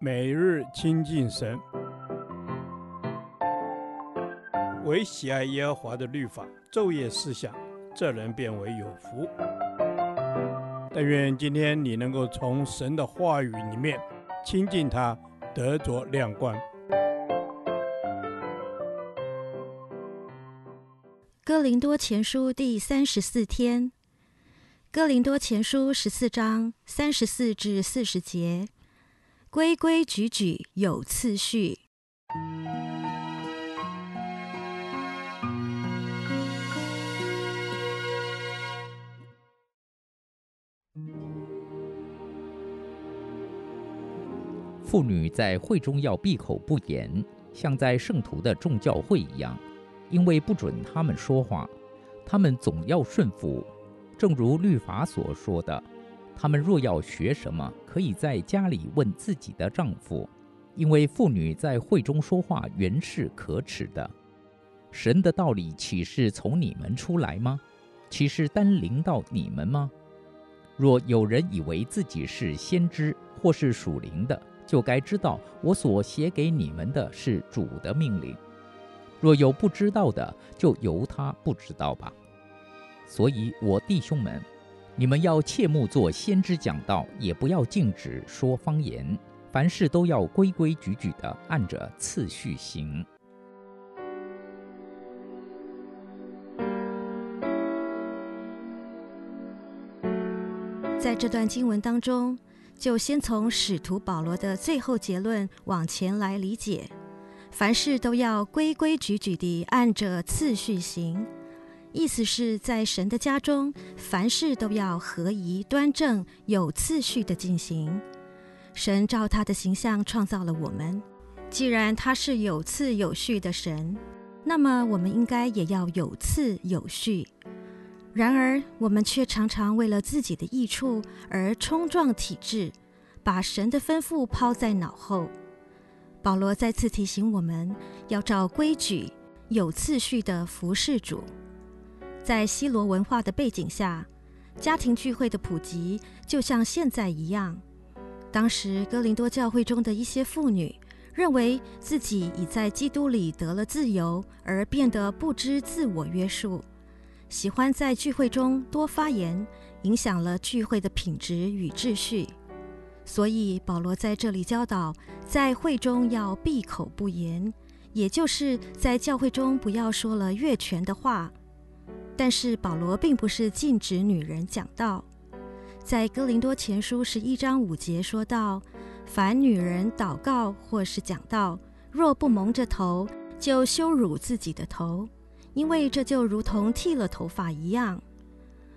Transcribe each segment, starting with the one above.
每日亲近神，唯喜爱耶和华的律法，昼夜思想，这人便为有福。但愿今天你能够从神的话语里面亲近他，得着亮光。哥林多前书第三十四天，哥林多前书十四章三十四至四十节。规规矩矩有次序。妇女在会中要闭口不言，像在圣徒的众教会一样，因为不准他们说话，他们总要顺服，正如律法所说的。他们若要学什么，可以在家里问自己的丈夫，因为妇女在会中说话原是可耻的。神的道理岂是从你们出来吗？岂是单临到你们吗？若有人以为自己是先知或是属灵的，就该知道我所写给你们的是主的命令。若有不知道的，就由他不知道吧。所以，我弟兄们。你们要切莫做先知讲道，也不要禁止说方言，凡事都要规规矩矩地按着次序行。在这段经文当中，就先从使徒保罗的最后结论往前来理解，凡事都要规规矩矩地按着次序行。意思是在神的家中，凡事都要合宜、端正、有次序地进行。神照他的形象创造了我们，既然他是有次有序的神，那么我们应该也要有次有序。然而，我们却常常为了自己的益处而冲撞体制，把神的吩咐抛在脑后。保罗再次提醒我们要照规矩、有次序地服侍主。在西罗文化的背景下，家庭聚会的普及就像现在一样。当时哥林多教会中的一些妇女认为自己已在基督里得了自由，而变得不知自我约束，喜欢在聚会中多发言，影响了聚会的品质与秩序。所以保罗在这里教导，在会中要闭口不言，也就是在教会中不要说了越权的话。但是保罗并不是禁止女人讲道，在哥林多前书十一章五节说道：“凡女人祷告或是讲道，若不蒙着头，就羞辱自己的头，因为这就如同剃了头发一样。”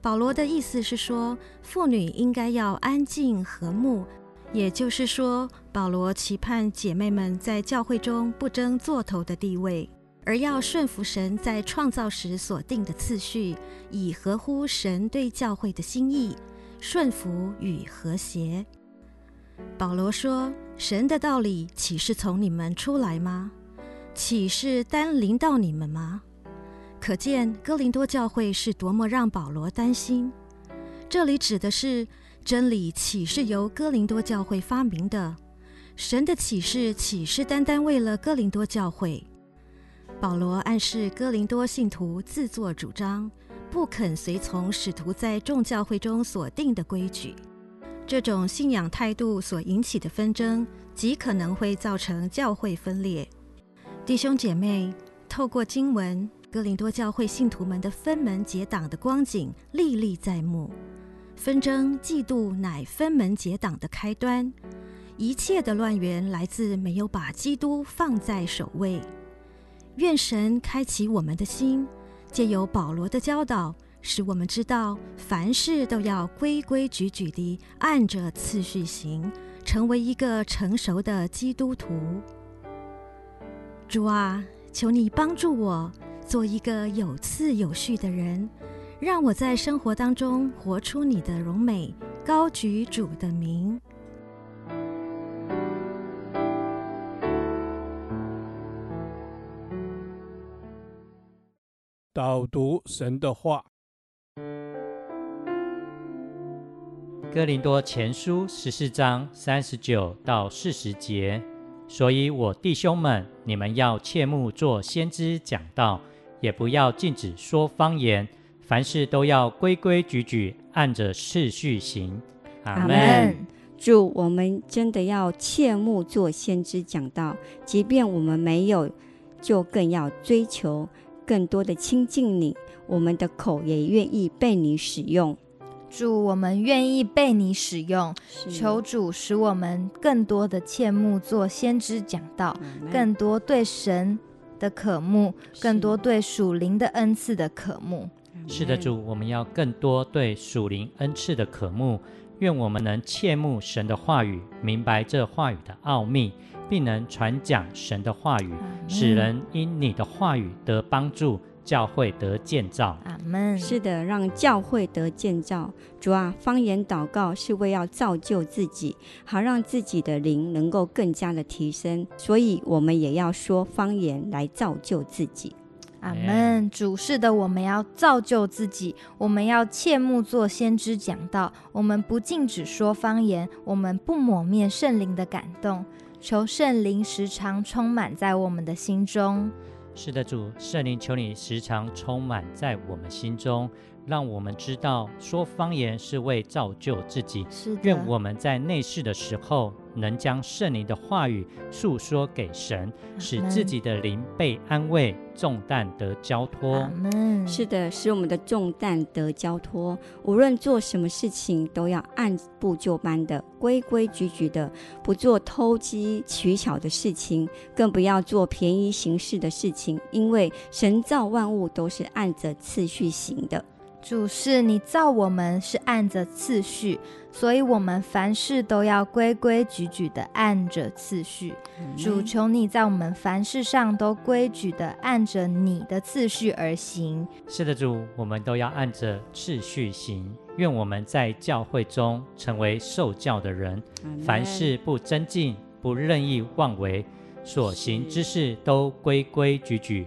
保罗的意思是说，妇女应该要安静和睦，也就是说，保罗期盼姐妹们在教会中不争座头的地位。而要顺服神在创造时所定的次序，以合乎神对教会的心意，顺服与和谐。保罗说：“神的道理岂是从你们出来吗？岂是单临到你们吗？”可见哥林多教会是多么让保罗担心。这里指的是真理岂是由哥林多教会发明的？神的启示岂是单单为了哥林多教会？保罗暗示哥林多信徒自作主张，不肯随从使徒在众教会中所定的规矩。这种信仰态度所引起的纷争，极可能会造成教会分裂。弟兄姐妹，透过经文，哥林多教会信徒们的分门结党的光景历历在目。纷争、嫉妒乃分门结党的开端。一切的乱源来自没有把基督放在首位。愿神开启我们的心，借由保罗的教导，使我们知道凡事都要规规矩矩地按着次序行，成为一个成熟的基督徒。主啊，求你帮助我做一个有次有序的人，让我在生活当中活出你的荣美，高举主的名。导读神的话，哥林多前书十四章三十九到四十节。所以我弟兄们，你们要切莫做先知讲道，也不要禁止说方言，凡事都要规规矩矩，按着次序行。阿门。主，我们真的要切莫做先知讲道，即便我们没有，就更要追求更多的亲近你。我们的口也愿意被你使用。主，我们愿意被你使用，求主使我们更多的切慕做先知讲道，更多对神的渴慕，更多对属灵的恩赐的渴慕。是的，主，我们要更多对属灵恩赐的渴慕，愿我们能切慕神的话语，明白这话语的奥秘，并能传讲神的话语，使人因你的话语得帮助。教会得建造，阿门。是的，让教会得建造。主啊，方言祷告是为要造就自己，好让自己的灵能够更加的提升。所以，我们也要说方言来造就自己。阿门。主是的，我们要造就自己，我们要切莫做先知讲道，我们不禁止说方言，我们不抹灭圣灵的感动，求圣灵时常充满在我们的心中。是的，主圣灵，求你时常充满在我们心中，让我们知道说方言是为造就自己。是的，愿我们在内室的时候，能将圣灵的话语诉说给神，使自己的灵被安慰，重担得交托。是的，使我们的重担得交托。无论做什么事情，都要按部就班的、规规矩矩的，不做偷机取巧的事情，更不要做便宜行事的事情。因为神造万物都是按着次序行的。主是你造我们是按着次序，所以我们凡事都要规规矩矩的按着次序。嗯、主求你在我们凡事上都规矩的按着你的次序而行。是的，主，我们都要按着次序行。愿我们在教会中成为受教的人，嗯、凡事不增进，不任意妄为，所行之事都规规矩矩，